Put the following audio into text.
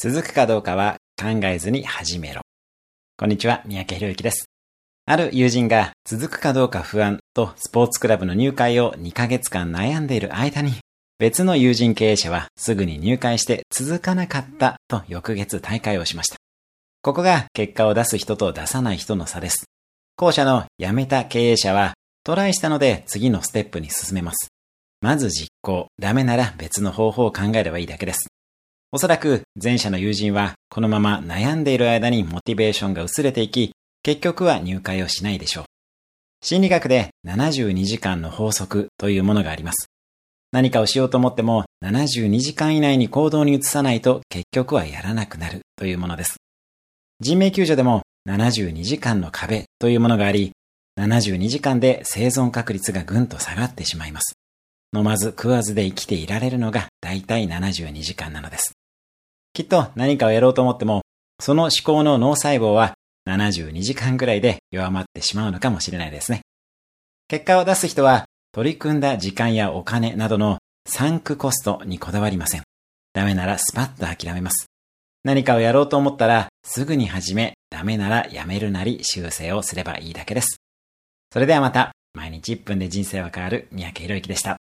続くかどうかは考えずに始めろ。こんにちは、三宅博之です。ある友人が続くかどうか不安とスポーツクラブの入会を2ヶ月間悩んでいる間に別の友人経営者はすぐに入会して続かなかったと翌月大会をしました。ここが結果を出す人と出さない人の差です。後者の辞めた経営者はトライしたので次のステップに進めます。まず実行、ダメなら別の方法を考えればいいだけです。おそらく前者の友人はこのまま悩んでいる間にモチベーションが薄れていき、結局は入会をしないでしょう。心理学で72時間の法則というものがあります。何かをしようと思っても72時間以内に行動に移さないと結局はやらなくなるというものです。人命救助でも72時間の壁というものがあり、72時間で生存確率がぐんと下がってしまいます。飲まず食わずで生きていられるのが大体72時間なのです。きっと何かをやろうと思っても、その思考の脳細胞は72時間ぐらいで弱まってしまうのかもしれないですね。結果を出す人は取り組んだ時間やお金などのサンクコストにこだわりません。ダメならスパッと諦めます。何かをやろうと思ったらすぐに始め、ダメならやめるなり修正をすればいいだけです。それではまた、毎日1分で人生は変わる三宅宏之でした。